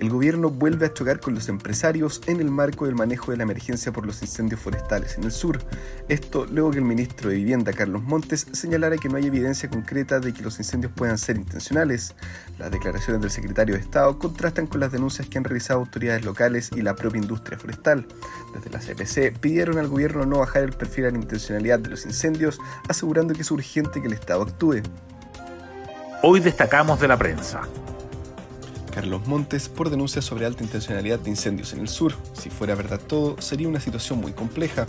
el gobierno vuelve a chocar con los empresarios en el marco del manejo de la emergencia por los incendios forestales en el sur. Esto luego que el ministro de Vivienda, Carlos Montes, señalara que no hay evidencia concreta de que los incendios puedan ser intencionales. Las declaraciones del secretario de Estado contrastan con las denuncias que han realizado autoridades locales y la propia industria forestal. Desde la CPC pidieron al gobierno no bajar el perfil a la intencionalidad de los incendios, asegurando que es urgente que el Estado actúe. Hoy destacamos de la prensa. Carlos Montes por denuncias sobre alta intencionalidad de incendios en el sur. Si fuera verdad todo, sería una situación muy compleja.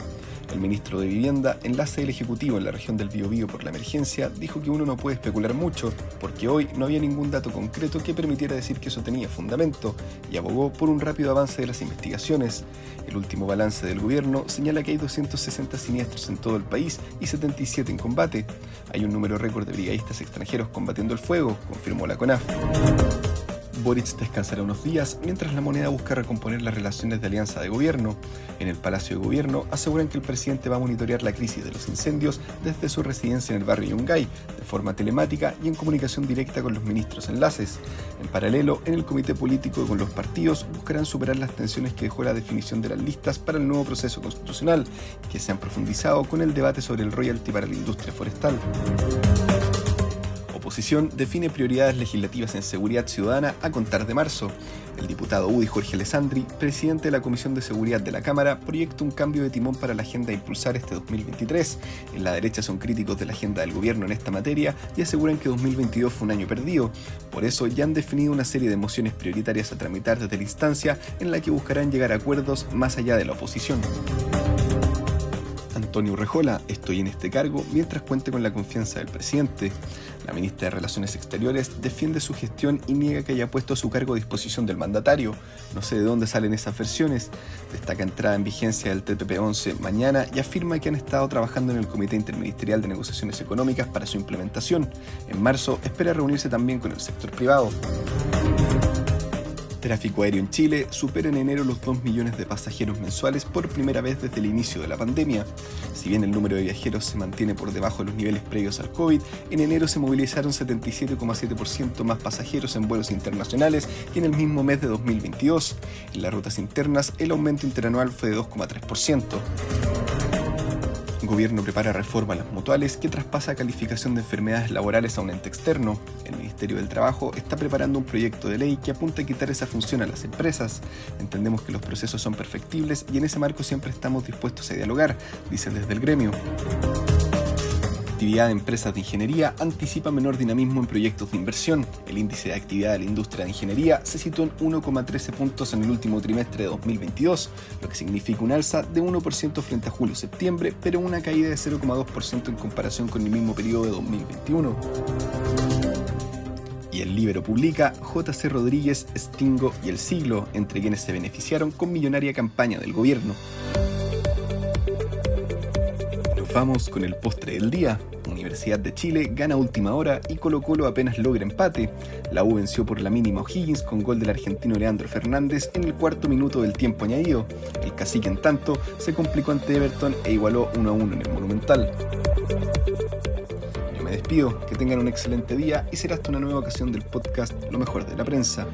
El ministro de Vivienda, enlace del Ejecutivo en la región del Biobío por la emergencia, dijo que uno no puede especular mucho, porque hoy no había ningún dato concreto que permitiera decir que eso tenía fundamento, y abogó por un rápido avance de las investigaciones. El último balance del gobierno señala que hay 260 siniestros en todo el país y 77 en combate. Hay un número récord de brigadistas extranjeros combatiendo el fuego, confirmó la CONAF. Boric descansará unos días mientras la moneda busca recomponer las relaciones de alianza de gobierno. En el Palacio de Gobierno aseguran que el presidente va a monitorear la crisis de los incendios desde su residencia en el barrio Yungay, de forma telemática y en comunicación directa con los ministros enlaces. En paralelo, en el comité político y con los partidos buscarán superar las tensiones que dejó la definición de las listas para el nuevo proceso constitucional, que se han profundizado con el debate sobre el royalty para la industria forestal oposición define prioridades legislativas en seguridad ciudadana a contar de marzo. El diputado UDI Jorge Alessandri, presidente de la Comisión de Seguridad de la Cámara, proyecta un cambio de timón para la agenda a impulsar este 2023. En la derecha son críticos de la agenda del gobierno en esta materia y aseguran que 2022 fue un año perdido. Por eso ya han definido una serie de mociones prioritarias a tramitar desde la instancia en la que buscarán llegar a acuerdos más allá de la oposición. Antonio Rejola, estoy en este cargo mientras cuente con la confianza del presidente. La ministra de Relaciones Exteriores defiende su gestión y niega que haya puesto su cargo a disposición del mandatario. No sé de dónde salen esas versiones. Destaca entrada en vigencia del TPP-11 mañana y afirma que han estado trabajando en el Comité Interministerial de Negociaciones Económicas para su implementación. En marzo espera reunirse también con el sector privado. Tráfico aéreo en Chile supera en enero los 2 millones de pasajeros mensuales por primera vez desde el inicio de la pandemia. Si bien el número de viajeros se mantiene por debajo de los niveles previos al COVID, en enero se movilizaron 77,7% más pasajeros en vuelos internacionales que en el mismo mes de 2022. En las rutas internas, el aumento interanual fue de 2,3%. El gobierno prepara reforma a las mutuales que traspasa calificación de enfermedades laborales a un ente externo. El Ministerio del Trabajo está preparando un proyecto de ley que apunta a quitar esa función a las empresas. Entendemos que los procesos son perfectibles y en ese marco siempre estamos dispuestos a dialogar, dicen desde el gremio actividad de empresas de ingeniería anticipa menor dinamismo en proyectos de inversión. El índice de actividad de la industria de ingeniería se situó en 1,13 puntos en el último trimestre de 2022, lo que significa un alza de 1% frente a julio-septiembre, pero una caída de 0,2% en comparación con el mismo periodo de 2021. Y el Libro publica JC Rodríguez, Stingo y El Siglo, entre quienes se beneficiaron con millonaria campaña del gobierno. Vamos con el postre del día. Universidad de Chile gana última hora y Colo Colo apenas logra empate. La U venció por la mínima O'Higgins con gol del argentino Leandro Fernández en el cuarto minuto del tiempo añadido. El cacique en tanto se complicó ante Everton e igualó 1 a 1 en el Monumental. Yo me despido, que tengan un excelente día y será hasta una nueva ocasión del podcast Lo mejor de la prensa.